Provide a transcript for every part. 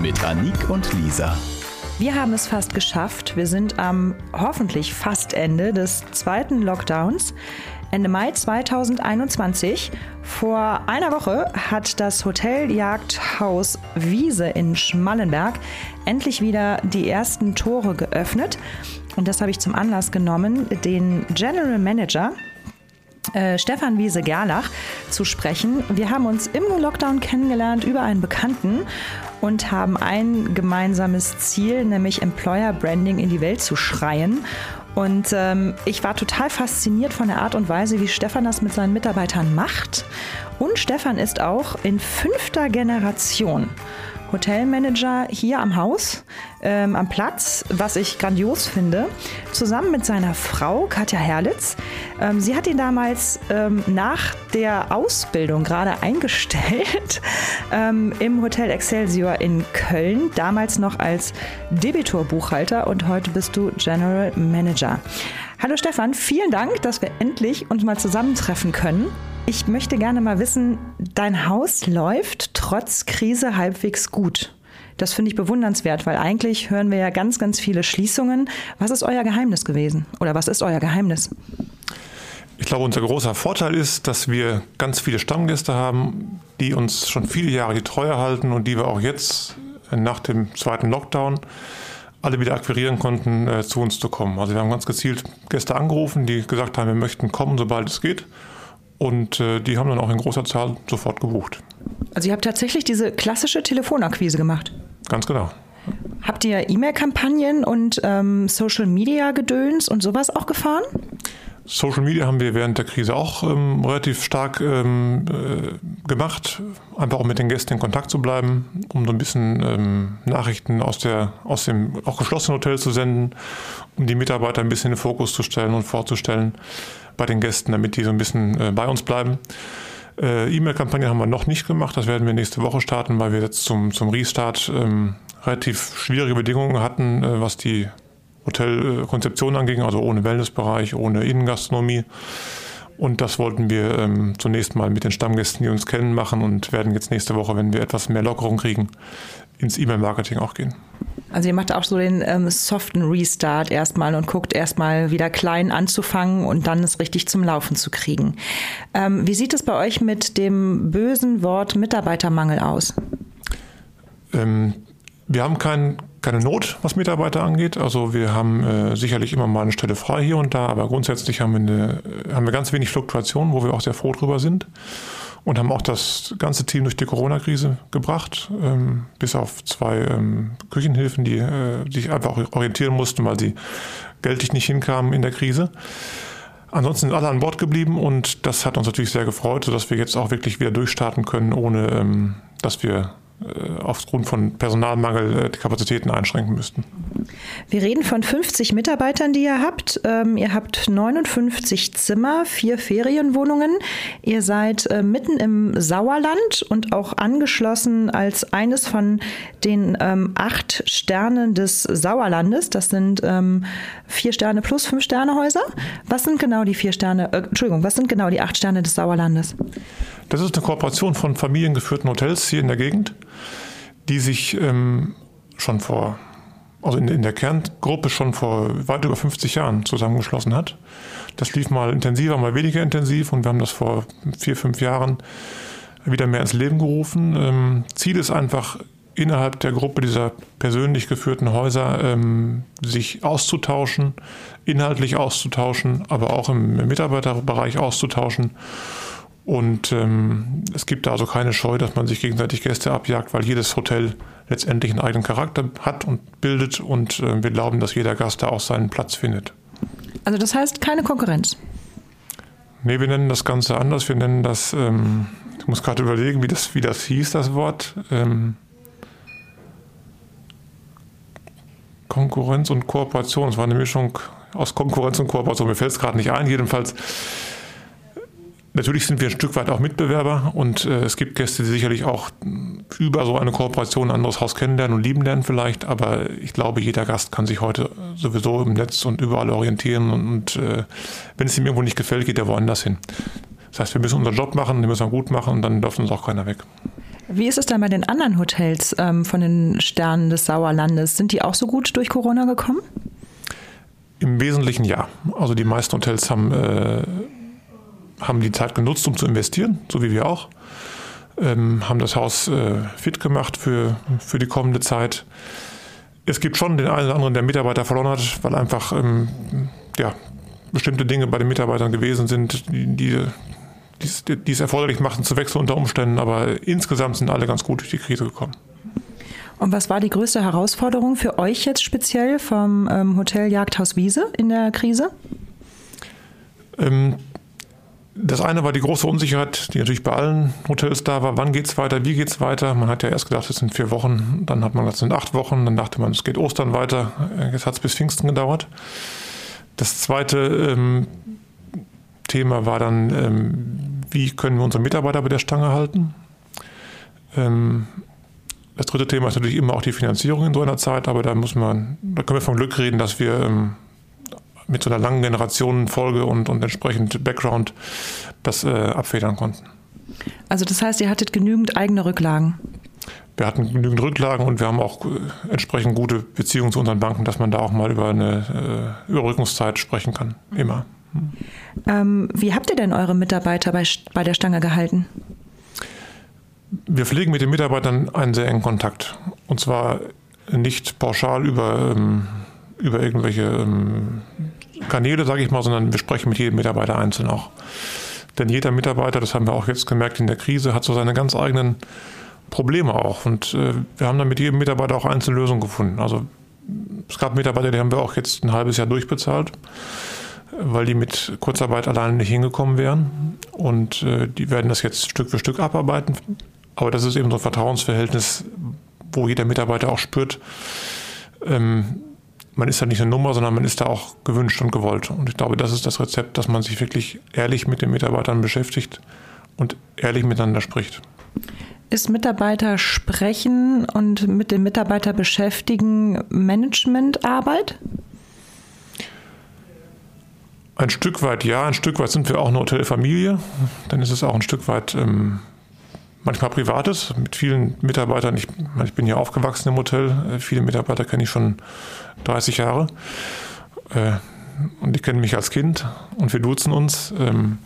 Mit Anik und Lisa. Wir haben es fast geschafft. Wir sind am hoffentlich fast Ende des zweiten Lockdowns. Ende Mai 2021. Vor einer Woche hat das Hotel Jagdhaus Wiese in Schmallenberg endlich wieder die ersten Tore geöffnet. Und das habe ich zum Anlass genommen, den General Manager äh, Stefan Wiese Gerlach zu sprechen. Wir haben uns im Lockdown kennengelernt über einen Bekannten und haben ein gemeinsames Ziel, nämlich Employer Branding in die Welt zu schreien. Und ähm, ich war total fasziniert von der Art und Weise, wie Stefan das mit seinen Mitarbeitern macht. Und Stefan ist auch in fünfter Generation. Hotelmanager hier am Haus, ähm, am Platz, was ich grandios finde, zusammen mit seiner Frau Katja Herlitz. Ähm, sie hat ihn damals ähm, nach der Ausbildung gerade eingestellt ähm, im Hotel Excelsior in Köln, damals noch als Debitor-Buchhalter und heute bist du General Manager. Hallo Stefan, vielen Dank, dass wir endlich uns mal zusammentreffen können. Ich möchte gerne mal wissen, dein Haus läuft trotz Krise halbwegs gut. Das finde ich bewundernswert, weil eigentlich hören wir ja ganz, ganz viele Schließungen. Was ist euer Geheimnis gewesen? Oder was ist euer Geheimnis? Ich glaube, unser großer Vorteil ist, dass wir ganz viele Stammgäste haben, die uns schon viele Jahre die Treue halten und die wir auch jetzt nach dem zweiten Lockdown alle wieder akquirieren konnten, äh, zu uns zu kommen. Also wir haben ganz gezielt Gäste angerufen, die gesagt haben, wir möchten kommen, sobald es geht. Und äh, die haben dann auch in großer Zahl sofort gebucht. Also ihr habt tatsächlich diese klassische Telefonakquise gemacht? Ganz genau. Habt ihr E-Mail-Kampagnen und ähm, Social-Media-Gedöns und sowas auch gefahren? Social Media haben wir während der Krise auch ähm, relativ stark ähm, äh, gemacht, einfach auch mit den Gästen in Kontakt zu bleiben, um so ein bisschen ähm, Nachrichten aus, der, aus dem auch geschlossenen Hotel zu senden, um die Mitarbeiter ein bisschen in den Fokus zu stellen und vorzustellen bei den Gästen, damit die so ein bisschen äh, bei uns bleiben. Äh, E-Mail-Kampagne haben wir noch nicht gemacht, das werden wir nächste Woche starten, weil wir jetzt zum, zum Restart ähm, relativ schwierige Bedingungen hatten, äh, was die Hotelkonzeption anging, also ohne Wellnessbereich, ohne Innengastronomie. Und das wollten wir ähm, zunächst mal mit den Stammgästen, die uns kennen, machen und werden jetzt nächste Woche, wenn wir etwas mehr Lockerung kriegen, ins E-Mail-Marketing auch gehen. Also ihr macht auch so den ähm, soften Restart erstmal und guckt erstmal wieder klein anzufangen und dann es richtig zum Laufen zu kriegen. Ähm, wie sieht es bei euch mit dem bösen Wort Mitarbeitermangel aus? Ähm, wir haben kein, keine Not, was Mitarbeiter angeht. Also wir haben äh, sicherlich immer mal eine Stelle frei hier und da, aber grundsätzlich haben wir, eine, haben wir ganz wenig Fluktuation, wo wir auch sehr froh drüber sind und haben auch das ganze Team durch die Corona-Krise gebracht, ähm, bis auf zwei ähm, Küchenhilfen, die äh, sich einfach orientieren mussten, weil sie geldlich nicht hinkamen in der Krise. Ansonsten sind alle an Bord geblieben und das hat uns natürlich sehr gefreut, sodass wir jetzt auch wirklich wieder durchstarten können, ohne ähm, dass wir äh, aufgrund von Personalmangel äh, die Kapazitäten einschränken müssten. Wir reden von 50 Mitarbeitern, die ihr habt. Ähm, ihr habt 59 Zimmer, vier Ferienwohnungen. Ihr seid äh, mitten im Sauerland und auch angeschlossen als eines von den ähm, acht Sternen des Sauerlandes. Das sind ähm, vier Sterne plus fünf Sterne Häuser. Was sind genau die vier Sterne, äh, Entschuldigung, was sind genau die acht Sterne des Sauerlandes? Das ist eine Kooperation von familiengeführten Hotels hier in der Gegend, die sich ähm, schon vor also in, in der Kerngruppe schon vor weit über 50 Jahren zusammengeschlossen hat. Das lief mal intensiver, mal weniger intensiv und wir haben das vor vier, fünf Jahren wieder mehr ins Leben gerufen. Ähm, Ziel ist einfach, innerhalb der Gruppe dieser persönlich geführten Häuser ähm, sich auszutauschen, inhaltlich auszutauschen, aber auch im, im Mitarbeiterbereich auszutauschen. Und ähm, es gibt da also keine Scheu, dass man sich gegenseitig Gäste abjagt, weil jedes Hotel letztendlich einen eigenen Charakter hat und bildet und äh, wir glauben, dass jeder Gast da auch seinen Platz findet. Also das heißt keine Konkurrenz? Nee, wir nennen das Ganze anders. Wir nennen das, ähm, ich muss gerade überlegen, wie das, wie das hieß, das Wort. Ähm, Konkurrenz und Kooperation. Es war eine Mischung aus Konkurrenz und Kooperation. Mir fällt es gerade nicht ein. Jedenfalls Natürlich sind wir ein Stück weit auch Mitbewerber und äh, es gibt Gäste, die sicherlich auch über so eine Kooperation ein anderes Haus kennenlernen und lieben lernen vielleicht, aber ich glaube, jeder Gast kann sich heute sowieso im Netz und überall orientieren und, und äh, wenn es ihm irgendwo nicht gefällt, geht er woanders hin. Das heißt, wir müssen unseren Job machen, den müssen wir gut machen und dann darf uns auch keiner weg. Wie ist es dann bei den anderen Hotels ähm, von den Sternen des Sauerlandes? Sind die auch so gut durch Corona gekommen? Im Wesentlichen ja. Also die meisten Hotels haben äh, haben die Zeit genutzt, um zu investieren, so wie wir auch. Ähm, haben das Haus äh, fit gemacht für, für die kommende Zeit. Es gibt schon den einen oder anderen, der Mitarbeiter verloren hat, weil einfach ähm, ja, bestimmte Dinge bei den Mitarbeitern gewesen sind, die, die, die es erforderlich machten zu wechseln unter Umständen. Aber insgesamt sind alle ganz gut durch die Krise gekommen. Und was war die größte Herausforderung für euch jetzt speziell vom ähm, Hotel Jagdhaus Wiese in der Krise? Ähm, das eine war die große Unsicherheit, die natürlich bei allen Hotels da war. Wann geht es weiter? Wie geht es weiter? Man hat ja erst gedacht, es sind vier Wochen. Dann hat man gesagt, es sind acht Wochen. Dann dachte man, es geht Ostern weiter. Jetzt hat es bis Pfingsten gedauert. Das zweite ähm, Thema war dann, ähm, wie können wir unsere Mitarbeiter bei der Stange halten? Ähm, das dritte Thema ist natürlich immer auch die Finanzierung in so einer Zeit, aber da muss man, da können wir vom Glück reden, dass wir ähm, mit so einer langen Generationenfolge und, und entsprechend Background das äh, abfedern konnten. Also das heißt, ihr hattet genügend eigene Rücklagen? Wir hatten genügend Rücklagen und wir haben auch äh, entsprechend gute Beziehungen zu unseren Banken, dass man da auch mal über eine äh, Überrückungszeit sprechen kann. Immer. Hm. Ähm, wie habt ihr denn eure Mitarbeiter bei, bei der Stange gehalten? Wir pflegen mit den Mitarbeitern einen sehr engen Kontakt. Und zwar nicht pauschal über, ähm, über irgendwelche ähm, Kanäle, sage ich mal, sondern wir sprechen mit jedem Mitarbeiter einzeln auch. Denn jeder Mitarbeiter, das haben wir auch jetzt gemerkt in der Krise, hat so seine ganz eigenen Probleme auch. Und äh, wir haben dann mit jedem Mitarbeiter auch einzelne Lösungen gefunden. Also es gab Mitarbeiter, die haben wir auch jetzt ein halbes Jahr durchbezahlt, weil die mit Kurzarbeit alleine nicht hingekommen wären. Und äh, die werden das jetzt Stück für Stück abarbeiten. Aber das ist eben so ein Vertrauensverhältnis, wo jeder Mitarbeiter auch spürt, ähm, man ist da nicht eine Nummer, sondern man ist da auch gewünscht und gewollt. Und ich glaube, das ist das Rezept, dass man sich wirklich ehrlich mit den Mitarbeitern beschäftigt und ehrlich miteinander spricht. Ist Mitarbeiter sprechen und mit den Mitarbeiter beschäftigen Managementarbeit? Ein Stück weit ja, ein Stück weit sind wir auch eine Hotelfamilie. Dann ist es auch ein Stück weit ähm, manchmal Privates mit vielen Mitarbeitern. Ich, ich bin ja aufgewachsen im Hotel. Viele Mitarbeiter kenne ich schon 30 Jahre. Äh, und die kennen mich als Kind und wir duzen uns. Ähm,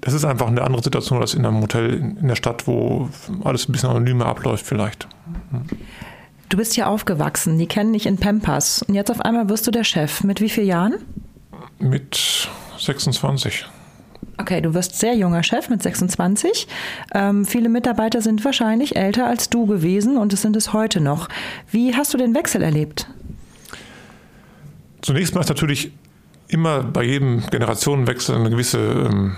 das ist einfach eine andere Situation als in einem Hotel in der Stadt, wo alles ein bisschen anonymer abläuft vielleicht. Du bist hier aufgewachsen, die kennen dich in Pampers und jetzt auf einmal wirst du der Chef. Mit wie vielen Jahren? Mit 26. Okay, du wirst sehr junger Chef mit 26. Ähm, viele Mitarbeiter sind wahrscheinlich älter als du gewesen und es sind es heute noch. Wie hast du den Wechsel erlebt? Zunächst mal ist natürlich immer bei jedem Generationenwechsel eine gewisse ähm,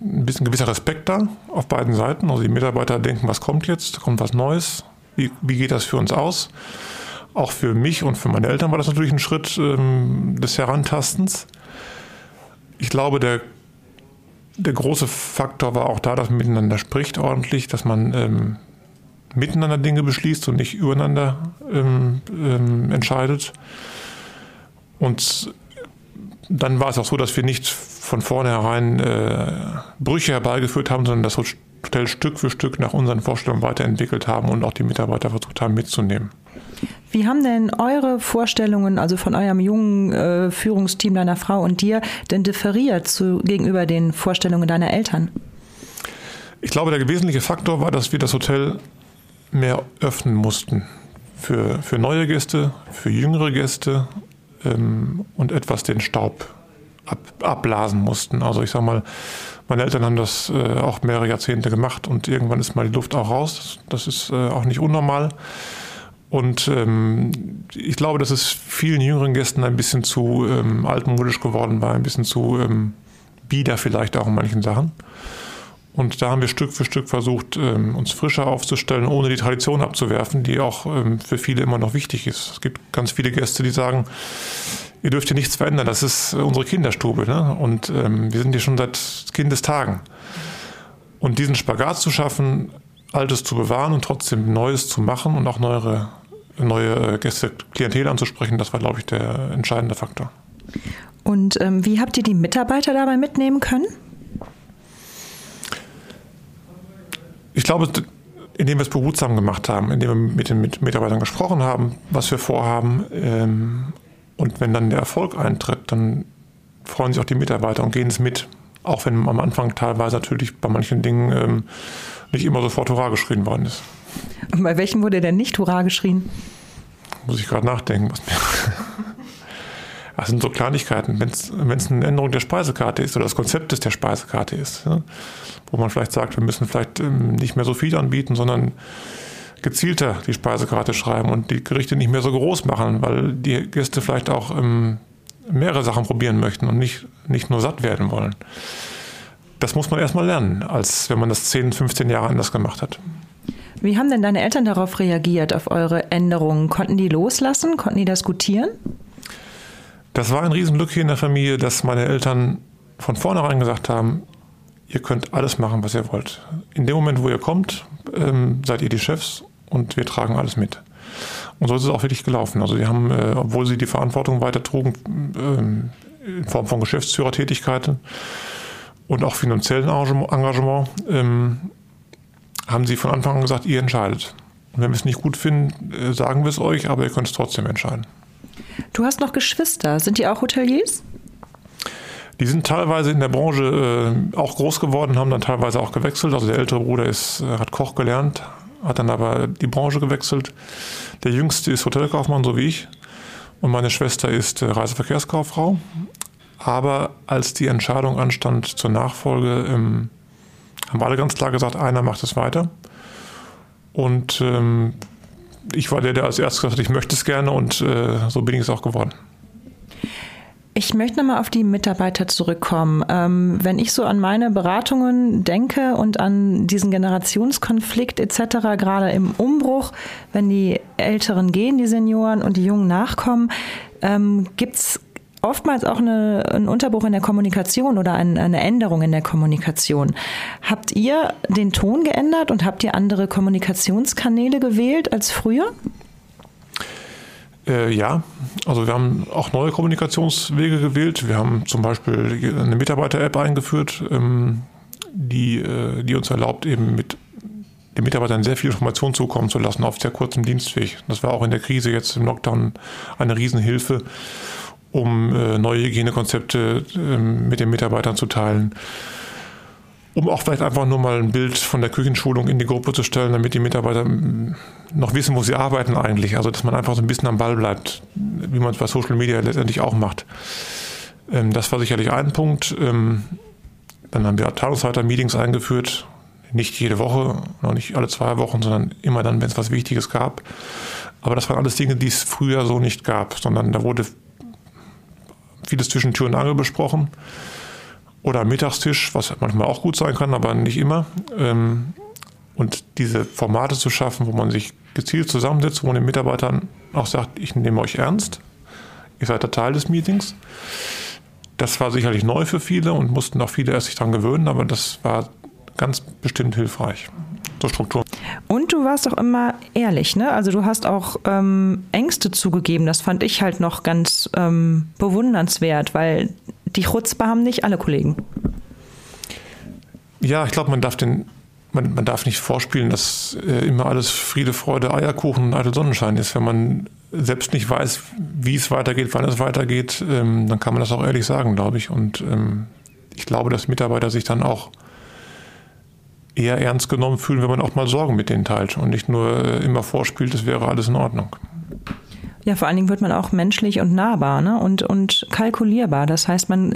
ein bisschen gewisser Respekt da auf beiden Seiten. Also die Mitarbeiter denken, was kommt jetzt? Kommt was Neues? Wie, wie geht das für uns aus? Auch für mich und für meine Eltern war das natürlich ein Schritt ähm, des Herantastens. Ich glaube, der, der große Faktor war auch da, dass man miteinander spricht ordentlich, dass man ähm, miteinander Dinge beschließt und nicht übereinander ähm, ähm, entscheidet. Und dann war es auch so, dass wir nicht von vornherein äh, Brüche herbeigeführt haben, sondern das Hotel Stück für Stück nach unseren Vorstellungen weiterentwickelt haben und auch die Mitarbeiter versucht haben mitzunehmen. Wie haben denn eure Vorstellungen, also von eurem jungen äh, Führungsteam deiner Frau und dir, denn differiert zu, gegenüber den Vorstellungen deiner Eltern? Ich glaube, der wesentliche Faktor war, dass wir das Hotel mehr öffnen mussten für, für neue Gäste, für jüngere Gäste ähm, und etwas den Staub ab, abblasen mussten. Also ich sage mal, meine Eltern haben das äh, auch mehrere Jahrzehnte gemacht und irgendwann ist mal die Luft auch raus. Das ist äh, auch nicht unnormal. Und ähm, ich glaube, dass es vielen jüngeren Gästen ein bisschen zu ähm, altmodisch geworden war, ein bisschen zu ähm, bieder vielleicht auch in manchen Sachen. Und da haben wir Stück für Stück versucht, ähm, uns frischer aufzustellen, ohne die Tradition abzuwerfen, die auch ähm, für viele immer noch wichtig ist. Es gibt ganz viele Gäste, die sagen, ihr dürft hier nichts verändern, das ist unsere Kinderstube. Ne? Und ähm, wir sind hier schon seit Kindestagen. Und diesen Spagat zu schaffen, Altes zu bewahren und trotzdem Neues zu machen und auch neuere, neue Gäste, Klientel anzusprechen, das war, glaube ich, der entscheidende Faktor. Und ähm, wie habt ihr die Mitarbeiter dabei mitnehmen können? Ich glaube, indem wir es behutsam gemacht haben, indem wir mit den Mitarbeitern gesprochen haben, was wir vorhaben. Ähm, und wenn dann der Erfolg eintritt, dann freuen sich auch die Mitarbeiter und gehen es mit. Auch wenn am Anfang teilweise natürlich bei manchen Dingen ähm, nicht immer sofort Hurra geschrien worden ist. Und bei welchem wurde denn nicht Hurra geschrien? Muss ich gerade nachdenken. Was mir das sind so Kleinigkeiten. Wenn es eine Änderung der Speisekarte ist oder das Konzept der Speisekarte ist, ja, wo man vielleicht sagt, wir müssen vielleicht ähm, nicht mehr so viel anbieten, sondern gezielter die Speisekarte schreiben und die Gerichte nicht mehr so groß machen, weil die Gäste vielleicht auch ähm, mehrere Sachen probieren möchten und nicht, nicht nur satt werden wollen. Das muss man erstmal lernen, als wenn man das 10, 15 Jahre anders gemacht hat. Wie haben denn deine Eltern darauf reagiert, auf eure Änderungen? Konnten die loslassen? Konnten die das gutieren? Das war ein Riesenglück hier in der Familie, dass meine Eltern von vornherein gesagt haben, ihr könnt alles machen, was ihr wollt. In dem Moment, wo ihr kommt, ähm, seid ihr die Chefs und wir tragen alles mit. Und so ist es auch wirklich gelaufen. Also sie haben, äh, obwohl sie die Verantwortung weiter trugen, ähm, in Form von Geschäftsführertätigkeiten und auch finanziellen Engagement, ähm, haben sie von Anfang an gesagt, ihr entscheidet. Und wenn wir es nicht gut finden, äh, sagen wir es euch, aber ihr könnt es trotzdem entscheiden. Du hast noch Geschwister. Sind die auch Hoteliers? Die sind teilweise in der Branche äh, auch groß geworden, haben dann teilweise auch gewechselt. Also der ältere Bruder ist, äh, hat Koch gelernt, hat dann aber die Branche gewechselt. Der jüngste ist Hotelkaufmann, so wie ich. Und meine Schwester ist äh, Reiseverkehrskauffrau. Aber als die Entscheidung anstand zur Nachfolge, ähm, haben alle ganz klar gesagt, einer macht es weiter. Und ähm, ich war der, der als erstes gesagt hat, ich möchte es gerne und äh, so bin ich es auch geworden. Ich möchte nochmal auf die Mitarbeiter zurückkommen. Ähm, wenn ich so an meine Beratungen denke und an diesen Generationskonflikt etc., gerade im Umbruch, wenn die Älteren gehen, die Senioren und die Jungen nachkommen, ähm, gibt es oftmals auch eine, ein Unterbruch in der Kommunikation oder ein, eine Änderung in der Kommunikation. Habt ihr den Ton geändert und habt ihr andere Kommunikationskanäle gewählt als früher? Äh, ja, also wir haben auch neue Kommunikationswege gewählt. Wir haben zum Beispiel eine Mitarbeiter-App eingeführt, ähm, die, äh, die uns erlaubt, eben mit den Mitarbeitern sehr viel Information zukommen zu lassen auf sehr kurzem Dienstweg. Das war auch in der Krise jetzt im Lockdown eine Riesenhilfe um äh, neue Hygienekonzepte äh, mit den Mitarbeitern zu teilen. Um auch vielleicht einfach nur mal ein Bild von der Küchenschulung in die Gruppe zu stellen, damit die Mitarbeiter mm, noch wissen, wo sie arbeiten eigentlich. Also, dass man einfach so ein bisschen am Ball bleibt, wie man es bei Social Media letztendlich auch macht. Ähm, das war sicherlich ein Punkt. Ähm, dann haben wir Abteilungsleiter-Meetings eingeführt. Nicht jede Woche, noch nicht alle zwei Wochen, sondern immer dann, wenn es was Wichtiges gab. Aber das waren alles Dinge, die es früher so nicht gab, sondern da wurde vieles zwischen Tür und Angel besprochen. Oder Mittagstisch, was manchmal auch gut sein kann, aber nicht immer. Ähm, und diese Formate zu schaffen, wo man sich gezielt zusammensetzt, wo man den Mitarbeitern auch sagt, ich nehme euch ernst, ihr seid der Teil des Meetings. Das war sicherlich neu für viele und mussten auch viele erst sich daran gewöhnen, aber das war ganz bestimmt hilfreich zur Struktur. Und du warst auch immer ehrlich, ne? Also du hast auch ähm, Ängste zugegeben. Das fand ich halt noch ganz ähm, bewundernswert, weil die Chutzpe haben nicht alle Kollegen. Ja, ich glaube, man darf den man, man darf nicht vorspielen, dass äh, immer alles Friede, Freude, Eierkuchen und eitel Sonnenschein ist. Wenn man selbst nicht weiß, wie es weitergeht, wann es weitergeht, ähm, dann kann man das auch ehrlich sagen, glaube ich. Und ähm, ich glaube, dass Mitarbeiter sich dann auch eher ernst genommen fühlen, wenn man auch mal Sorgen mit denen teilt und nicht nur äh, immer vorspielt, es wäre alles in Ordnung. Ja, vor allen Dingen wird man auch menschlich und nahbar ne? und, und kalkulierbar. Das heißt, man,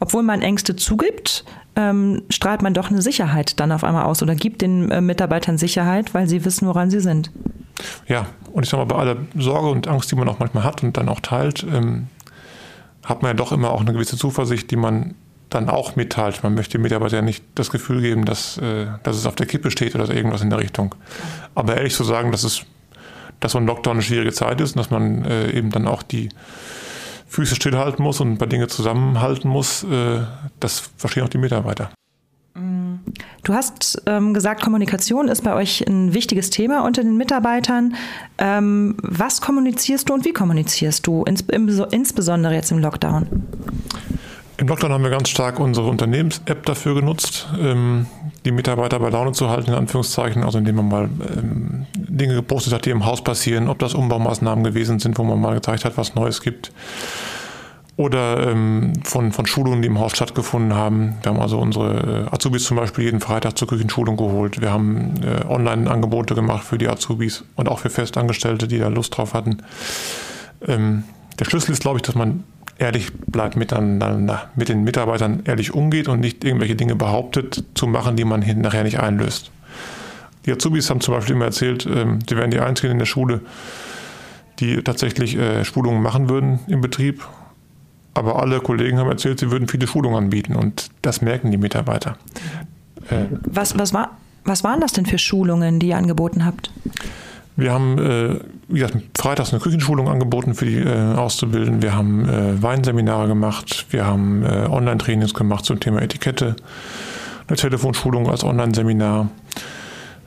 obwohl man Ängste zugibt, ähm, strahlt man doch eine Sicherheit dann auf einmal aus oder gibt den äh, Mitarbeitern Sicherheit, weil sie wissen, woran sie sind. Ja, und ich sage mal, bei aller Sorge und Angst, die man auch manchmal hat und dann auch teilt, ähm, hat man ja doch immer auch eine gewisse Zuversicht, die man dann auch mitteilt. Man möchte dem Mitarbeiter ja nicht das Gefühl geben, dass, äh, dass es auf der Kippe steht oder irgendwas in der Richtung. Aber ehrlich zu sagen, dass es dass so ein Lockdown eine schwierige Zeit ist und dass man äh, eben dann auch die Füße stillhalten muss und ein paar Dinge zusammenhalten muss, äh, das verstehen auch die Mitarbeiter. Du hast ähm, gesagt, Kommunikation ist bei euch ein wichtiges Thema unter den Mitarbeitern. Ähm, was kommunizierst du und wie kommunizierst du, ins, im, insbesondere jetzt im Lockdown? Im Lockdown haben wir ganz stark unsere Unternehmens-App dafür genutzt, ähm, die Mitarbeiter bei Laune zu halten, in Anführungszeichen. Also indem man mal ähm, Dinge gepostet hat, die im Haus passieren, ob das Umbaumaßnahmen gewesen sind, wo man mal gezeigt hat, was Neues gibt. Oder ähm, von, von Schulungen, die im Haus stattgefunden haben. Wir haben also unsere äh, Azubis zum Beispiel jeden Freitag zur Küchenschulung geholt. Wir haben äh, Online-Angebote gemacht für die Azubis und auch für Festangestellte, die da Lust drauf hatten. Ähm, der Schlüssel ist, glaube ich, dass man ehrlich bleibt miteinander, mit den Mitarbeitern ehrlich umgeht und nicht irgendwelche Dinge behauptet zu machen, die man nachher nicht einlöst. Die Azubis haben zum Beispiel immer erzählt, ähm, sie wären die Einzigen in der Schule, die tatsächlich äh, Schulungen machen würden im Betrieb. Aber alle Kollegen haben erzählt, sie würden viele Schulungen anbieten und das merken die Mitarbeiter. Äh, was, was, war, was waren das denn für Schulungen, die ihr angeboten habt? Wir haben, äh, wie gesagt, freitags eine Küchenschulung angeboten für die äh, Auszubildenden. Wir haben äh, Weinseminare gemacht. Wir haben äh, Online-Trainings gemacht zum Thema Etikette. Eine Telefonschulung als Online-Seminar.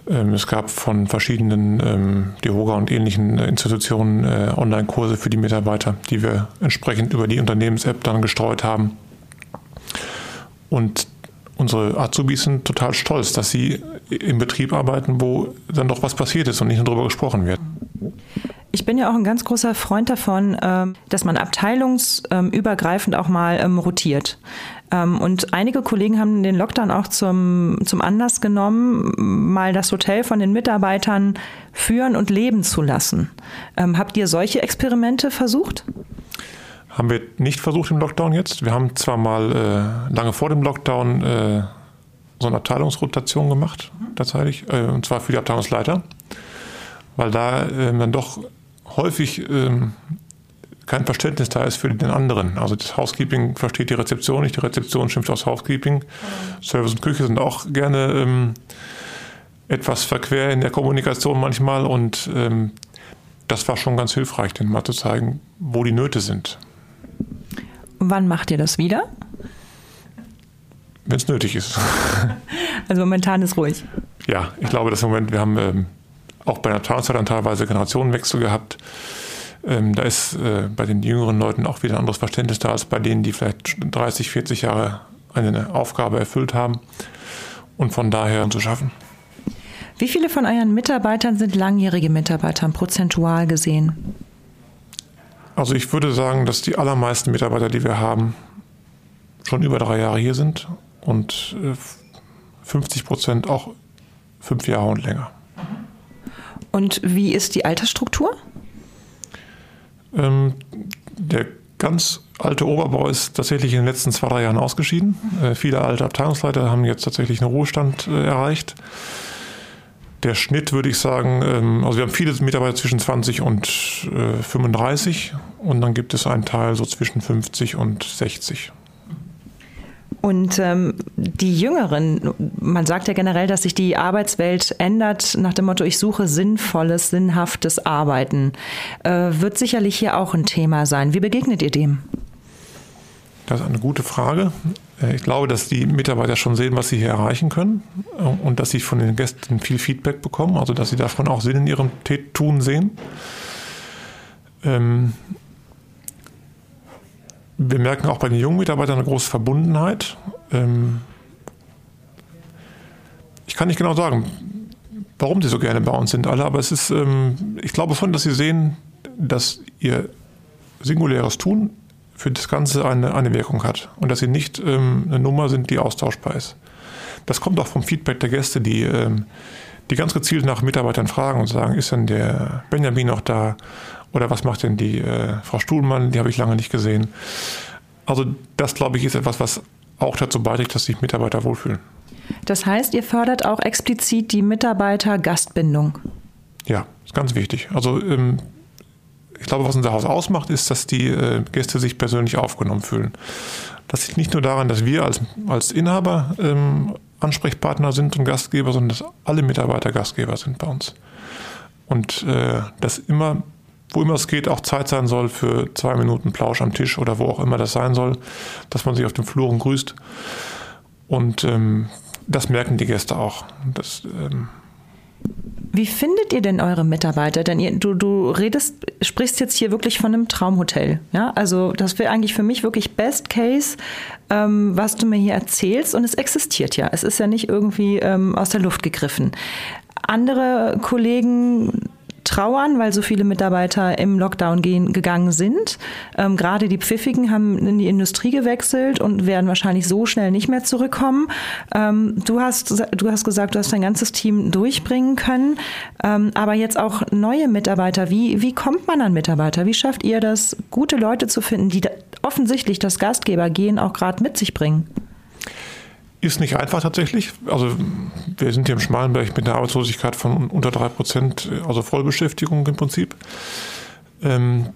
Ähm, es gab von verschiedenen ähm, DEHOGA und ähnlichen äh, Institutionen äh, Online-Kurse für die Mitarbeiter, die wir entsprechend über die Unternehmens-App dann gestreut haben. Und unsere Azubis sind total stolz, dass sie im Betrieb arbeiten, wo dann doch was passiert ist und nicht nur darüber gesprochen wird. Ich bin ja auch ein ganz großer Freund davon, ähm, dass man abteilungsübergreifend auch mal ähm, rotiert. Ähm, und einige Kollegen haben den Lockdown auch zum, zum Anlass genommen, mal das Hotel von den Mitarbeitern führen und leben zu lassen. Habt ihr solche Experimente versucht? Haben wir nicht versucht im Lockdown jetzt. Wir haben zwar mal äh, lange vor dem Lockdown äh, so eine Abteilungsrotation gemacht, tatsächlich, äh, und zwar für die Abteilungsleiter, weil da äh, dann doch häufig ähm, kein Verständnis da ist für den anderen. Also das Housekeeping versteht die Rezeption nicht, die Rezeption schimpft aus Housekeeping. Mhm. Service und Küche sind auch gerne ähm, etwas verquer in der Kommunikation manchmal und ähm, das war schon ganz hilfreich, denen mal zu zeigen, wo die Nöte sind. Wann macht ihr das wieder? Wenn es nötig ist. Also momentan ist ruhig. Ja, ich glaube, dass im Moment, wir haben ähm, auch bei der Transzeit dann teilweise Generationenwechsel gehabt. Ähm, da ist äh, bei den jüngeren Leuten auch wieder ein anderes Verständnis da als bei denen, die vielleicht 30, 40 Jahre eine Aufgabe erfüllt haben. Und von daher zu schaffen. Wie viele von euren Mitarbeitern sind langjährige Mitarbeiter, prozentual gesehen? Also ich würde sagen, dass die allermeisten Mitarbeiter, die wir haben, schon über drei Jahre hier sind und 50 äh, Prozent auch fünf Jahre und länger. Und wie ist die Altersstruktur? Ähm, der ganz alte Oberbau ist tatsächlich in den letzten zwei, drei Jahren ausgeschieden. Äh, viele alte Abteilungsleiter haben jetzt tatsächlich einen Ruhestand äh, erreicht. Der Schnitt würde ich sagen, ähm, also wir haben viele Mitarbeiter zwischen 20 und 35 äh, und dann gibt es einen Teil so zwischen 50 und 60. Und ähm, die Jüngeren, man sagt ja generell, dass sich die Arbeitswelt ändert nach dem Motto, ich suche sinnvolles, sinnhaftes Arbeiten. Äh, wird sicherlich hier auch ein Thema sein. Wie begegnet ihr dem? Das ist eine gute Frage. Äh, ich glaube, dass die Mitarbeiter schon sehen, was sie hier erreichen können äh, und dass sie von den Gästen viel Feedback bekommen, also dass sie davon auch Sinn in ihrem Tun sehen. Ähm, wir merken auch bei den jungen Mitarbeitern eine große Verbundenheit. Ähm, ich kann nicht genau sagen, warum sie so gerne bei uns sind alle, aber es ist, ähm, ich glaube schon, dass sie sehen, dass ihr singuläres Tun für das Ganze eine, eine Wirkung hat und dass sie nicht ähm, eine Nummer sind, die austauschbar ist. Das kommt auch vom Feedback der Gäste, die, ähm, die ganz gezielt nach Mitarbeitern fragen und sagen, ist denn der Benjamin noch da? Oder was macht denn die äh, Frau Stuhlmann? Die habe ich lange nicht gesehen. Also das, glaube ich, ist etwas, was auch dazu beiträgt, dass sich Mitarbeiter wohlfühlen. Das heißt, ihr fördert auch explizit die Mitarbeiter-Gastbindung. Ja, ist ganz wichtig. Also ähm, ich glaube, was unser Haus ausmacht, ist, dass die äh, Gäste sich persönlich aufgenommen fühlen. Das liegt nicht nur daran, dass wir als, als Inhaber ähm, Ansprechpartner sind und Gastgeber, sondern dass alle Mitarbeiter Gastgeber sind bei uns. Und äh, dass immer, wo immer es geht, auch Zeit sein soll für zwei Minuten Plausch am Tisch oder wo auch immer das sein soll, dass man sich auf den Fluren grüßt. Und ähm, das merken die Gäste auch. Das, ähm, wie findet ihr denn eure Mitarbeiter? Denn ihr, du, du redest, sprichst jetzt hier wirklich von einem Traumhotel. Ja, also das wäre eigentlich für mich wirklich Best Case, ähm, was du mir hier erzählst. Und es existiert ja. Es ist ja nicht irgendwie ähm, aus der Luft gegriffen. Andere Kollegen trauern, weil so viele Mitarbeiter im Lockdown gehen, gegangen sind. Ähm, gerade die Pfiffigen haben in die Industrie gewechselt und werden wahrscheinlich so schnell nicht mehr zurückkommen. Ähm, du, hast, du hast gesagt, du hast dein ganzes Team durchbringen können, ähm, aber jetzt auch neue Mitarbeiter. Wie, wie kommt man an Mitarbeiter? Wie schafft ihr das, gute Leute zu finden, die offensichtlich das Gastgebergehen auch gerade mit sich bringen? Ist nicht einfach tatsächlich. Also wir sind hier im Schmalenberg mit einer Arbeitslosigkeit von unter drei Prozent, also Vollbeschäftigung im Prinzip. Ähm,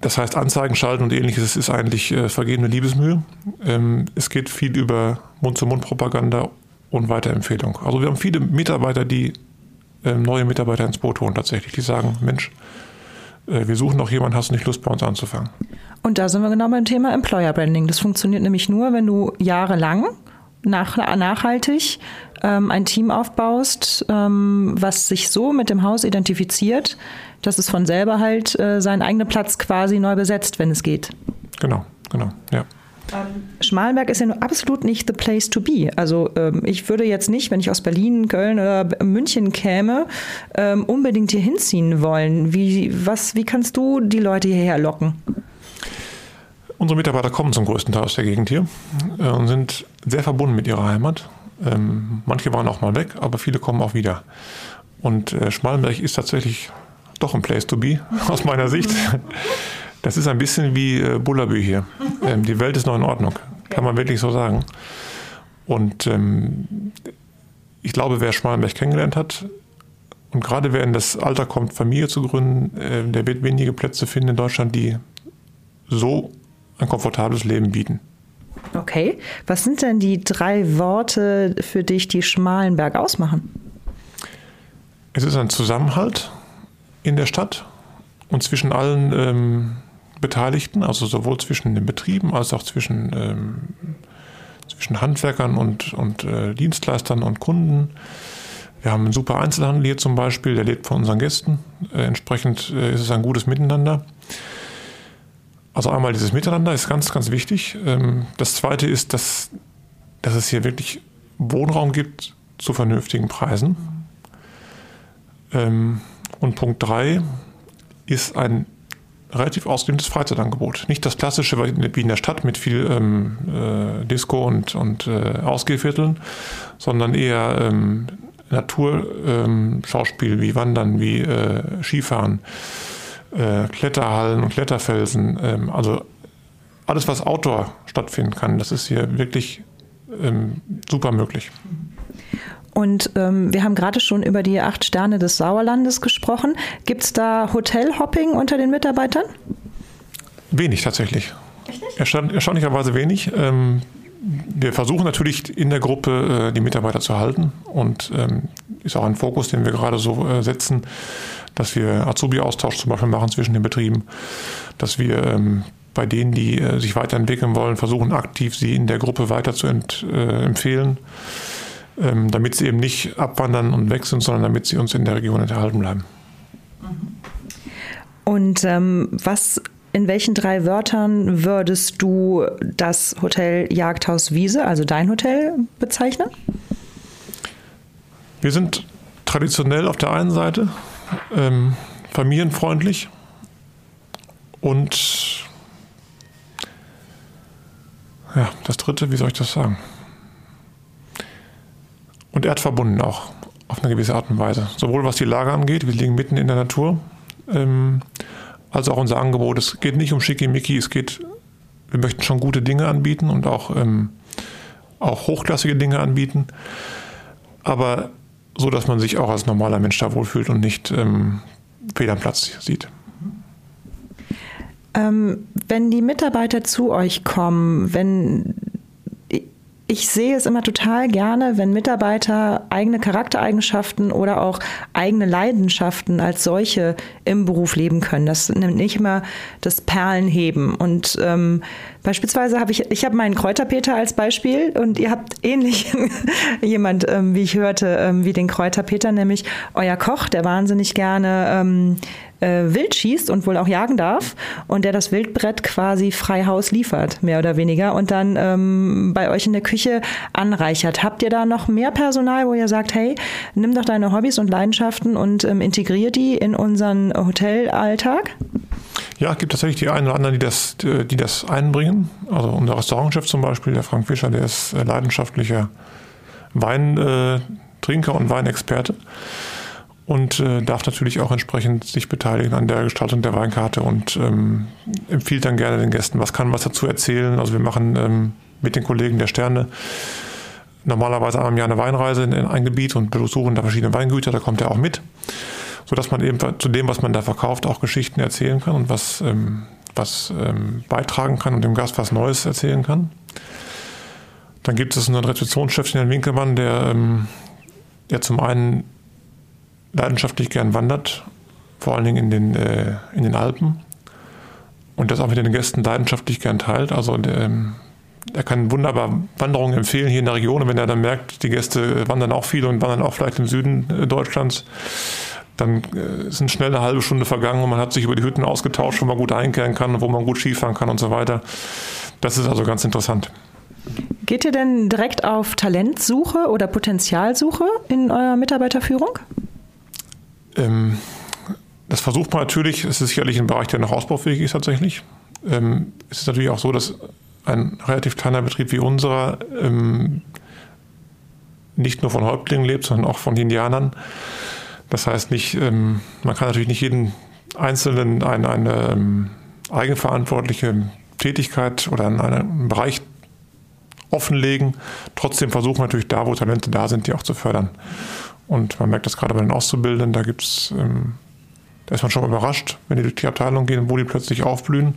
das heißt, Anzeigen schalten und ähnliches ist eigentlich äh, vergebene Liebesmühe. Ähm, es geht viel über Mund-zu-Mund-Propaganda und Weiterempfehlung. Also wir haben viele Mitarbeiter, die ähm, neue Mitarbeiter ins Boot holen tatsächlich. Die sagen, Mensch, äh, wir suchen noch jemanden, hast du nicht Lust bei uns anzufangen? Und da sind wir genau beim Thema Employer Branding. Das funktioniert nämlich nur, wenn du jahrelang nach, nachhaltig ähm, ein Team aufbaust, ähm, was sich so mit dem Haus identifiziert, dass es von selber halt äh, seinen eigenen Platz quasi neu besetzt, wenn es geht. Genau, genau, ja. Ähm, Schmalenberg ist ja nur absolut nicht the place to be. Also ähm, ich würde jetzt nicht, wenn ich aus Berlin, Köln oder München käme, ähm, unbedingt hier hinziehen wollen. Wie, was, wie kannst du die Leute hierher locken? Unsere Mitarbeiter kommen zum größten Teil aus der Gegend hier äh, und sind sehr verbunden mit ihrer Heimat. Ähm, manche waren auch mal weg, aber viele kommen auch wieder. Und äh, Schmalenberg ist tatsächlich doch ein Place to be, aus meiner Sicht. Das ist ein bisschen wie äh, Bullabü hier. Ähm, die Welt ist noch in Ordnung, kann man wirklich so sagen. Und ähm, ich glaube, wer Schmalenberg kennengelernt hat, und gerade wer in das Alter kommt, Familie zu gründen, der wird wenige Plätze finden in Deutschland, die so ein komfortables Leben bieten. Okay, was sind denn die drei Worte für dich, die Schmalenberg ausmachen? Es ist ein Zusammenhalt in der Stadt und zwischen allen ähm, Beteiligten, also sowohl zwischen den Betrieben als auch zwischen, ähm, zwischen Handwerkern und, und äh, Dienstleistern und Kunden. Wir haben einen super Einzelhandel hier zum Beispiel, der lebt von unseren Gästen. Äh, entsprechend äh, ist es ein gutes Miteinander. Also einmal dieses Miteinander ist ganz, ganz wichtig. Ähm, das zweite ist, dass, dass es hier wirklich Wohnraum gibt zu vernünftigen Preisen. Ähm, und Punkt drei ist ein relativ ausgedehntes Freizeitangebot. Nicht das klassische wie in der Stadt mit viel ähm, äh, Disco und, und äh, Ausgehvierteln, sondern eher ähm, Naturschauspiel ähm, wie Wandern, wie äh, Skifahren äh, Kletterhallen und Kletterfelsen. Ähm, also alles, was Outdoor stattfinden kann, das ist hier wirklich ähm, super möglich. Und ähm, wir haben gerade schon über die acht Sterne des Sauerlandes gesprochen. Gibt es da Hotelhopping unter den Mitarbeitern? Wenig tatsächlich. Echt nicht? Erstaun erstaunlicherweise wenig. Ähm, wir versuchen natürlich in der Gruppe äh, die Mitarbeiter zu halten und ähm, ist auch ein Fokus, den wir gerade so äh, setzen, dass wir Azubi-Austausch zum Beispiel machen zwischen den Betrieben, dass wir ähm, bei denen, die äh, sich weiterentwickeln wollen, versuchen aktiv sie in der Gruppe weiter zu ent, äh, empfehlen, ähm, damit sie eben nicht abwandern und weg sind, sondern damit sie uns in der Region erhalten bleiben. Und ähm, was in welchen drei Wörtern würdest du das Hotel Jagdhaus Wiese, also dein Hotel, bezeichnen? Wir sind traditionell auf der einen Seite ähm, familienfreundlich und ja, das dritte, wie soll ich das sagen? Und erdverbunden auch, auf eine gewisse Art und Weise. Sowohl was die Lage angeht, wir liegen mitten in der Natur, ähm, als auch unser Angebot. Es geht nicht um Schickimicki, es geht, wir möchten schon gute Dinge anbieten und auch, ähm, auch hochklassige Dinge anbieten, aber so, dass man sich auch als normaler Mensch da wohlfühlt und nicht ähm, fehl am Platz sieht. Ähm, wenn die Mitarbeiter zu euch kommen, wenn ich sehe es immer total gerne, wenn Mitarbeiter eigene Charaktereigenschaften oder auch eigene Leidenschaften als solche im Beruf leben können. Das nimmt nicht immer das Perlenheben. Und ähm, beispielsweise habe ich, ich habe meinen Kräuterpeter als Beispiel und ihr habt ähnlich jemand, ähm, wie ich hörte, ähm, wie den Kräuterpeter, nämlich euer Koch, der wahnsinnig gerne ähm, äh, Wild schießt und wohl auch jagen darf und der das Wildbrett quasi frei Haus liefert, mehr oder weniger, und dann ähm, bei euch in der Küche anreichert. Habt ihr da noch mehr Personal, wo ihr sagt, hey, nimm doch deine Hobbys und Leidenschaften und ähm, integrier die in unseren Hotelalltag? Ja, es gibt tatsächlich die einen oder anderen, die das, die das einbringen. Also unser Restaurantchef zum Beispiel, der Frank Fischer, der ist äh, leidenschaftlicher Weintrinker und Weinexperte und äh, darf natürlich auch entsprechend sich beteiligen an der Gestaltung der Weinkarte und ähm, empfiehlt dann gerne den Gästen, was kann was dazu erzählen. Also wir machen ähm, mit den Kollegen der Sterne normalerweise einmal im Jahr eine Weinreise in ein Gebiet und besuchen da verschiedene Weingüter, da kommt er auch mit, sodass man eben zu dem, was man da verkauft, auch Geschichten erzählen kann und was, ähm, was ähm, beitragen kann und dem Gast was Neues erzählen kann. Dann gibt es einen Rezeptionschef, den Winkelmann, der, ähm, der zum einen leidenschaftlich gern wandert, vor allen Dingen in den, äh, in den Alpen und das auch mit den Gästen leidenschaftlich gern teilt. Also ähm, er kann wunderbar Wanderungen empfehlen hier in der Region. Und wenn er dann merkt, die Gäste wandern auch viel und wandern auch vielleicht im Süden äh, Deutschlands, dann äh, sind schnell eine halbe Stunde vergangen und man hat sich über die Hütten ausgetauscht, wo man gut einkehren kann, wo man gut Skifahren kann und so weiter. Das ist also ganz interessant. Geht ihr denn direkt auf Talentsuche oder Potenzialsuche in eurer Mitarbeiterführung? Ähm, das versucht man natürlich, es ist sicherlich ein Bereich, der noch ausbaufähig ist tatsächlich. Ähm, es ist natürlich auch so, dass ein relativ kleiner Betrieb wie unserer ähm, nicht nur von Häuptlingen lebt, sondern auch von Indianern. Das heißt nicht, ähm, man kann natürlich nicht jeden Einzelnen eine, eine ähm, eigenverantwortliche Tätigkeit oder einen, Bereich offenlegen. Trotzdem versuchen wir natürlich da, wo Talente da sind, die auch zu fördern. Und man merkt das gerade bei den Auszubildenden, da gibt's, ähm, da ist man schon überrascht, wenn die durch die Abteilung gehen, wo die plötzlich aufblühen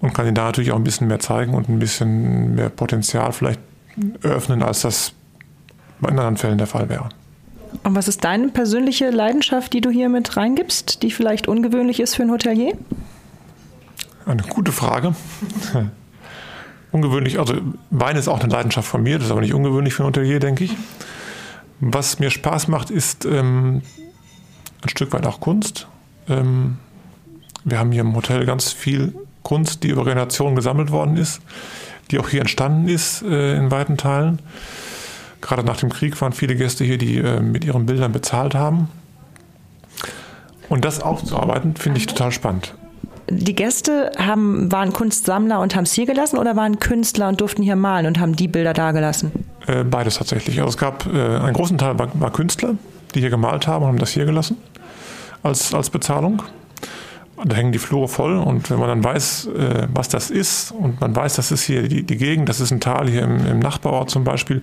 und kann ihnen da natürlich auch ein bisschen mehr zeigen und ein bisschen mehr Potenzial vielleicht eröffnen, als das bei anderen Fällen der Fall wäre. Und was ist deine persönliche Leidenschaft, die du hier mit reingibst, die vielleicht ungewöhnlich ist für ein Hotelier? Eine gute Frage. ungewöhnlich, also Wein ist auch eine Leidenschaft von mir, das ist aber nicht ungewöhnlich für ein Hotelier, denke ich. Was mir Spaß macht, ist ähm, ein Stück weit auch Kunst. Ähm, wir haben hier im Hotel ganz viel Kunst, die über Generationen gesammelt worden ist, die auch hier entstanden ist äh, in weiten Teilen. Gerade nach dem Krieg waren viele Gäste hier, die äh, mit ihren Bildern bezahlt haben. Und das aufzuarbeiten, finde ich total spannend. Die Gäste haben, waren Kunstsammler und haben es hier gelassen oder waren Künstler und durften hier malen und haben die Bilder da gelassen? Äh, beides tatsächlich. Also es gab äh, einen großen Teil war, war, Künstler, die hier gemalt haben und haben das hier gelassen als, als Bezahlung. Da hängen die Flure voll und wenn man dann weiß, äh, was das ist und man weiß, das ist hier die, die Gegend, das ist ein Tal hier im, im Nachbarort zum Beispiel,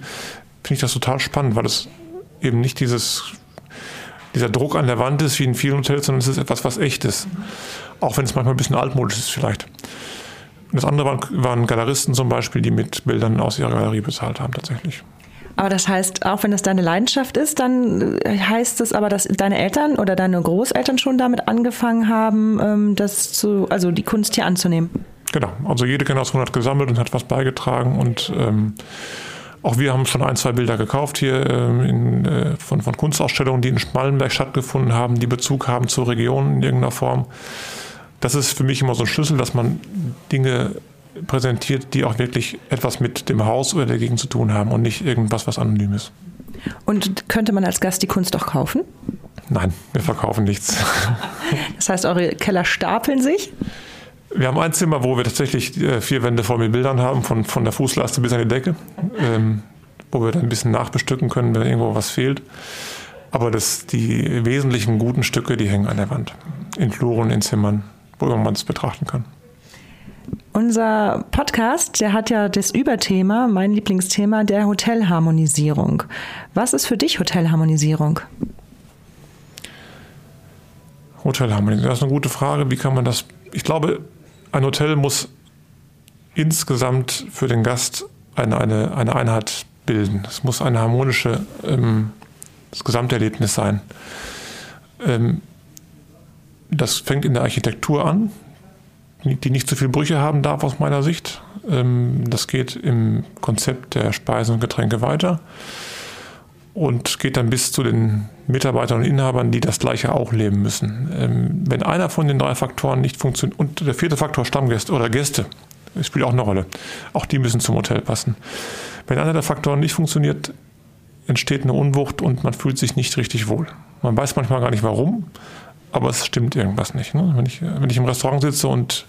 finde ich das total spannend, weil es eben nicht dieses, dieser Druck an der Wand ist wie in vielen Hotels, sondern es ist etwas, was echt ist. Auch wenn es manchmal ein bisschen altmodisch ist vielleicht. Das andere waren, waren Galeristen zum Beispiel, die mit Bildern aus ihrer Galerie bezahlt haben tatsächlich. Aber das heißt, auch wenn das deine Leidenschaft ist, dann äh, heißt es aber, dass deine Eltern oder deine Großeltern schon damit angefangen haben, ähm, das zu, also die Kunst hier anzunehmen. Genau, also jede Generation hat gesammelt und hat was beigetragen und ähm, auch wir haben schon ein, zwei Bilder gekauft hier ähm, in, äh, von, von Kunstausstellungen, die in Schmallenberg stattgefunden haben, die Bezug haben zur Region in irgendeiner Form. Das ist für mich immer so ein Schlüssel, dass man Dinge präsentiert, die auch wirklich etwas mit dem Haus oder der Gegend zu tun haben und nicht irgendwas, was anonym ist. Und könnte man als Gast die Kunst auch kaufen? Nein, wir verkaufen nichts. Das heißt, eure Keller stapeln sich? Wir haben ein Zimmer, wo wir tatsächlich äh, vier Wände voll mit Bildern haben, von, von der Fußleiste bis an die Decke, ähm, wo wir dann ein bisschen nachbestücken können, wenn irgendwo was fehlt. Aber das, die wesentlichen guten Stücke, die hängen an der Wand. In Fluren, in Zimmern, wo man es betrachten kann. Unser Podcast, der hat ja das Überthema, mein Lieblingsthema, der Hotelharmonisierung. Was ist für dich Hotelharmonisierung? Hotelharmonisierung, das ist eine gute Frage. Wie kann man das? Ich glaube, ein Hotel muss insgesamt für den Gast eine, eine, eine Einheit bilden. Es muss eine harmonische ähm, das Gesamterlebnis sein. Ähm, das fängt in der Architektur an, die nicht zu viele Brüche haben darf aus meiner Sicht. Ähm, das geht im Konzept der Speisen und Getränke weiter und geht dann bis zu den Mitarbeitern und Inhabern, die das gleiche auch leben müssen. Ähm, wenn einer von den drei Faktoren nicht funktioniert, und der vierte Faktor Stammgäste oder Gäste, spielt auch eine Rolle, auch die müssen zum Hotel passen. Wenn einer der Faktoren nicht funktioniert, entsteht eine Unwucht und man fühlt sich nicht richtig wohl. Man weiß manchmal gar nicht warum, aber es stimmt irgendwas nicht. Ne? Wenn, ich, wenn ich im Restaurant sitze und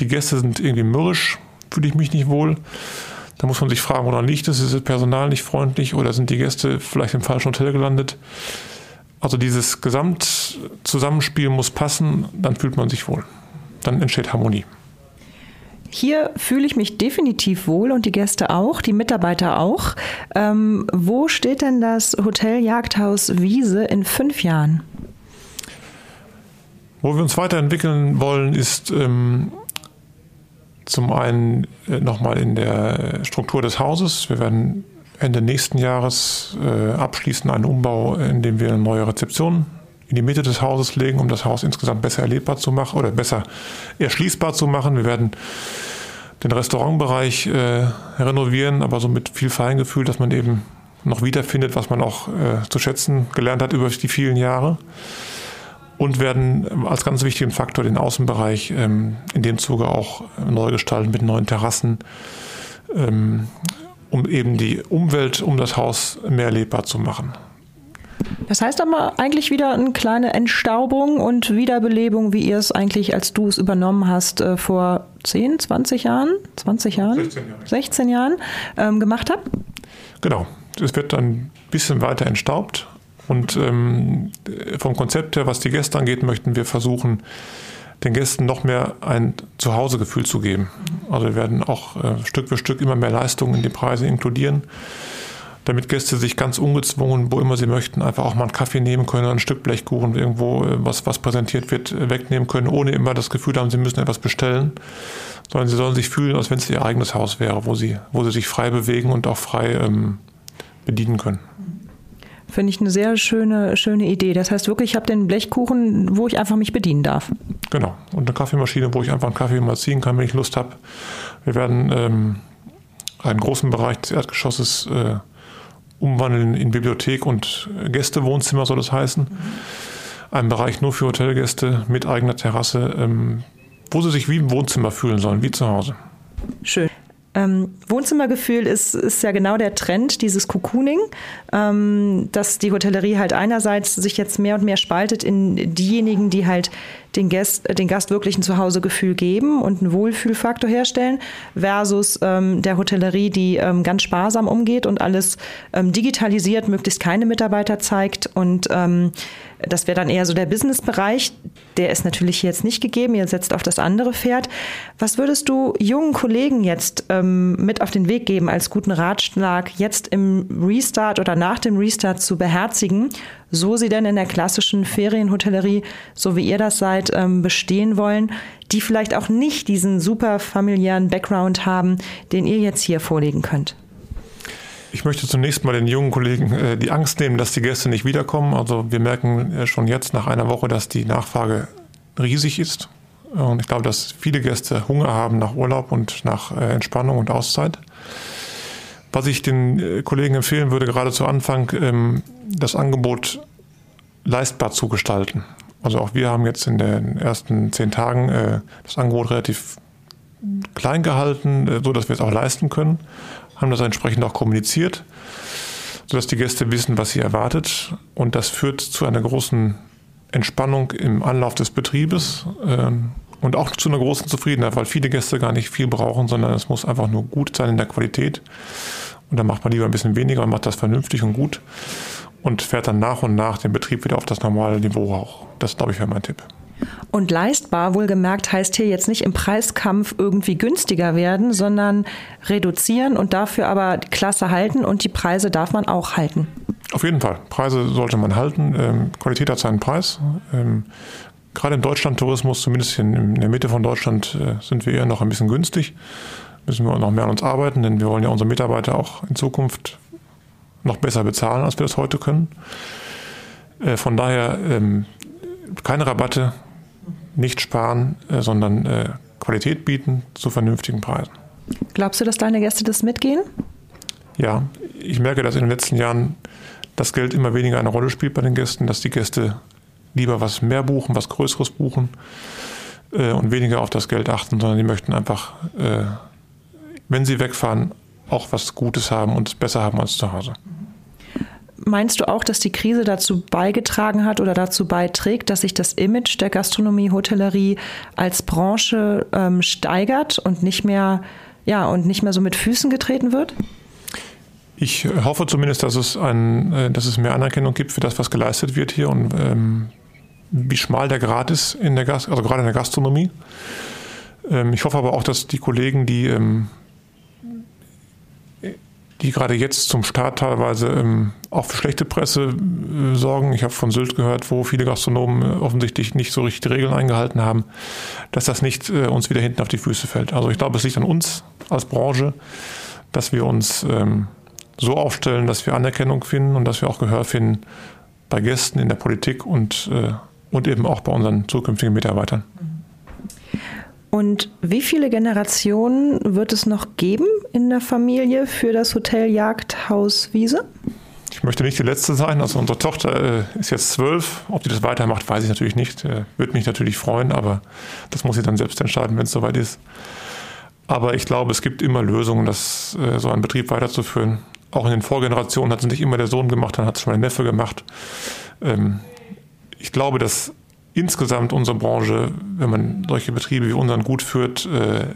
die Gäste sind irgendwie mürrisch, fühle ich mich nicht wohl. Da muss man sich fragen, woran liegt es? Ist das Personal nicht freundlich oder sind die Gäste vielleicht im falschen Hotel gelandet? Also dieses Gesamtzusammenspiel muss passen, dann fühlt man sich wohl. Dann entsteht Harmonie. Hier fühle ich mich definitiv wohl und die Gäste auch, die Mitarbeiter auch. Ähm, wo steht denn das Hotel Jagdhaus Wiese in fünf Jahren? Wo wir uns weiterentwickeln wollen, ist ähm, zum einen äh, nochmal in der Struktur des Hauses. Wir werden Ende nächsten Jahres äh, abschließen einen Umbau, in dem wir eine neue Rezeption in die Mitte des Hauses legen, um das Haus insgesamt besser erlebbar zu machen oder besser erschließbar zu machen. Wir werden den Restaurantbereich äh, renovieren, aber so mit viel Feingefühl, dass man eben noch wiederfindet, was man auch äh, zu schätzen gelernt hat über die vielen Jahre und werden als ganz wichtigen Faktor den Außenbereich ähm, in dem Zuge auch neu gestalten mit neuen Terrassen, ähm, um eben die Umwelt um das Haus mehr lebbar zu machen. Das heißt aber eigentlich wieder eine kleine Entstaubung und Wiederbelebung, wie ihr es eigentlich, als du es übernommen hast, äh, vor 10, 20 Jahren, 20 Jahren, 16, Jahre. 16 Jahren ähm, gemacht habt? Genau. Es wird dann ein bisschen weiter entstaubt, und ähm, vom Konzept her, was die Gäste angeht, möchten wir versuchen, den Gästen noch mehr ein Zuhausegefühl zu geben. Also wir werden auch äh, Stück für Stück immer mehr Leistungen in die Preise inkludieren, damit Gäste sich ganz ungezwungen, wo immer sie möchten, einfach auch mal einen Kaffee nehmen können, ein Stück Blechkuchen irgendwo, äh, was, was präsentiert wird, äh, wegnehmen können, ohne immer das Gefühl haben, sie müssen etwas bestellen, sondern sie sollen sich fühlen, als wenn es ihr eigenes Haus wäre, wo sie, wo sie sich frei bewegen und auch frei ähm, bedienen können. Finde ich eine sehr schöne, schöne Idee. Das heißt wirklich, ich habe den Blechkuchen, wo ich einfach mich bedienen darf. Genau. Und eine Kaffeemaschine, wo ich einfach einen Kaffee mal ziehen kann, wenn ich Lust habe. Wir werden ähm, einen großen Bereich des Erdgeschosses äh, umwandeln in Bibliothek und Gästewohnzimmer, soll das heißen. Mhm. Ein Bereich nur für Hotelgäste mit eigener Terrasse, ähm, wo sie sich wie im Wohnzimmer fühlen sollen, wie zu Hause. Schön. Ähm, Wohnzimmergefühl ist, ist ja genau der Trend, dieses Cocooning, ähm, dass die Hotellerie halt einerseits sich jetzt mehr und mehr spaltet in diejenigen, die halt den Gast, den Gast wirklich ein Zuhausegefühl geben und einen Wohlfühlfaktor herstellen, versus ähm, der Hotellerie, die ähm, ganz sparsam umgeht und alles ähm, digitalisiert, möglichst keine Mitarbeiter zeigt. Und ähm, das wäre dann eher so der Businessbereich. Der ist natürlich jetzt nicht gegeben. Ihr setzt auf das andere Pferd. Was würdest du jungen Kollegen jetzt ähm, mit auf den Weg geben als guten Ratschlag, jetzt im Restart oder nach dem Restart zu beherzigen, so sie denn in der klassischen Ferienhotellerie, so wie ihr das seid, ähm, bestehen wollen, die vielleicht auch nicht diesen super familiären Background haben, den ihr jetzt hier vorlegen könnt? Ich möchte zunächst mal den jungen Kollegen äh, die Angst nehmen, dass die Gäste nicht wiederkommen. Also wir merken äh, schon jetzt nach einer Woche, dass die Nachfrage riesig ist. Und ich glaube, dass viele Gäste Hunger haben nach Urlaub und nach äh, Entspannung und Auszeit. Was ich den äh, Kollegen empfehlen würde, gerade zu Anfang, ähm, das Angebot leistbar zu gestalten. Also auch wir haben jetzt in den ersten zehn Tagen äh, das Angebot relativ klein gehalten, so dass wir es auch leisten können haben das entsprechend auch kommuniziert, sodass die Gäste wissen, was sie erwartet. Und das führt zu einer großen Entspannung im Anlauf des Betriebes ähm, und auch zu einer großen Zufriedenheit, weil viele Gäste gar nicht viel brauchen, sondern es muss einfach nur gut sein in der Qualität. Und dann macht man lieber ein bisschen weniger und macht das vernünftig und gut und fährt dann nach und nach den Betrieb wieder auf das normale Niveau hoch. Das, glaube ich, wäre mein Tipp. Und leistbar, wohlgemerkt, heißt hier jetzt nicht im Preiskampf irgendwie günstiger werden, sondern reduzieren und dafür aber die Klasse halten und die Preise darf man auch halten. Auf jeden Fall. Preise sollte man halten. Ähm, Qualität hat seinen Preis. Ähm, gerade im Deutschlandtourismus, zumindest in, der Mitte von Deutschland, äh, sind wir eher noch ein bisschen günstig. Müssen wir noch mehr an uns arbeiten, denn wir wollen ja unsere Mitarbeiter auch in Zukunft noch besser bezahlen, als wir das heute können. Äh, von daher ähm, keine Rabatte, nicht sparen, äh, sondern äh, Qualität bieten zu vernünftigen Preisen. Glaubst du, dass deine Gäste das mitgehen? Ja, ich merke, dass in den letzten Jahren das Geld immer weniger eine Rolle spielt bei den Gästen, dass die Gäste lieber was mehr buchen, was Größeres buchen äh, und weniger auf das Geld achten, sondern die möchten einfach, äh, wenn sie wegfahren, auch was Gutes haben und es besser haben als zu Hause. Meinst du auch, dass die Krise dazu beigetragen hat oder dazu beiträgt, dass sich das Image der Gastronomie, Hotellerie als Branche ähm, steigert und nicht mehr, ja, und nicht mehr so mit Füßen getreten wird? Ich hoffe zumindest, dass es, ein, äh, dass es mehr Anerkennung gibt für das, was geleistet wird hier und ähm, wie schmal der Grad ist in der Gast, also gerade in der Gastronomie. Ähm, ich hoffe aber auch, dass die Kollegen, die ähm, die gerade jetzt zum Start teilweise ähm, auch für schlechte Presse äh, sorgen. Ich habe von Sylt gehört, wo viele Gastronomen äh, offensichtlich nicht so richtig die Regeln eingehalten haben, dass das nicht äh, uns wieder hinten auf die Füße fällt. Also ich glaube, es liegt an uns als Branche, dass wir uns ähm, so aufstellen, dass wir Anerkennung finden und dass wir auch Gehör finden bei Gästen in der Politik und, äh, und eben auch bei unseren zukünftigen Mitarbeitern. Und wie viele Generationen wird es noch geben in der Familie für das Hotel Jagdhaus Wiese? Ich möchte nicht die Letzte sein. Also unsere Tochter äh, ist jetzt zwölf. Ob sie das weitermacht, weiß ich natürlich nicht. Äh, Würde mich natürlich freuen, aber das muss sie dann selbst entscheiden, wenn es soweit ist. Aber ich glaube, es gibt immer Lösungen, das, äh, so einen Betrieb weiterzuführen. Auch in den Vorgenerationen hat es nicht immer der Sohn gemacht, dann hat es schon der Neffe gemacht. Ähm, ich glaube, dass insgesamt unsere Branche, wenn man solche Betriebe wie unseren gut führt, äh,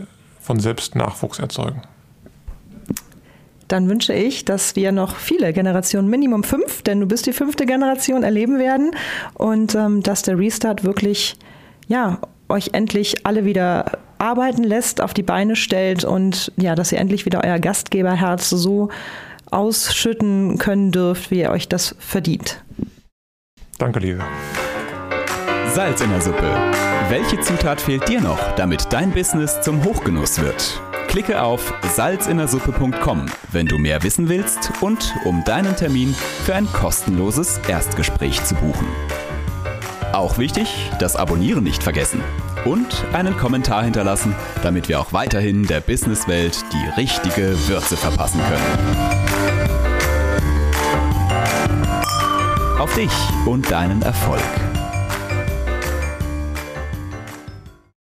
von selbst Nachwuchs erzeugen. Dann wünsche ich, dass wir noch viele Generationen, Minimum fünf, denn du bist die fünfte Generation, erleben werden und ähm, dass der Restart wirklich, ja, euch endlich alle wieder arbeiten lässt, auf die Beine stellt und ja, dass ihr endlich wieder euer Gastgeberherz so ausschütten können dürft, wie ihr euch das verdient. Danke, Lisa. Salz in der Suppe. Welche Zutat fehlt dir noch, damit dein Business zum Hochgenuss wird? Klicke auf salzinnersuppe.com, wenn du mehr wissen willst und um deinen Termin für ein kostenloses Erstgespräch zu buchen. Auch wichtig, das Abonnieren nicht vergessen und einen Kommentar hinterlassen, damit wir auch weiterhin der Businesswelt die richtige Würze verpassen können. Auf dich und deinen Erfolg.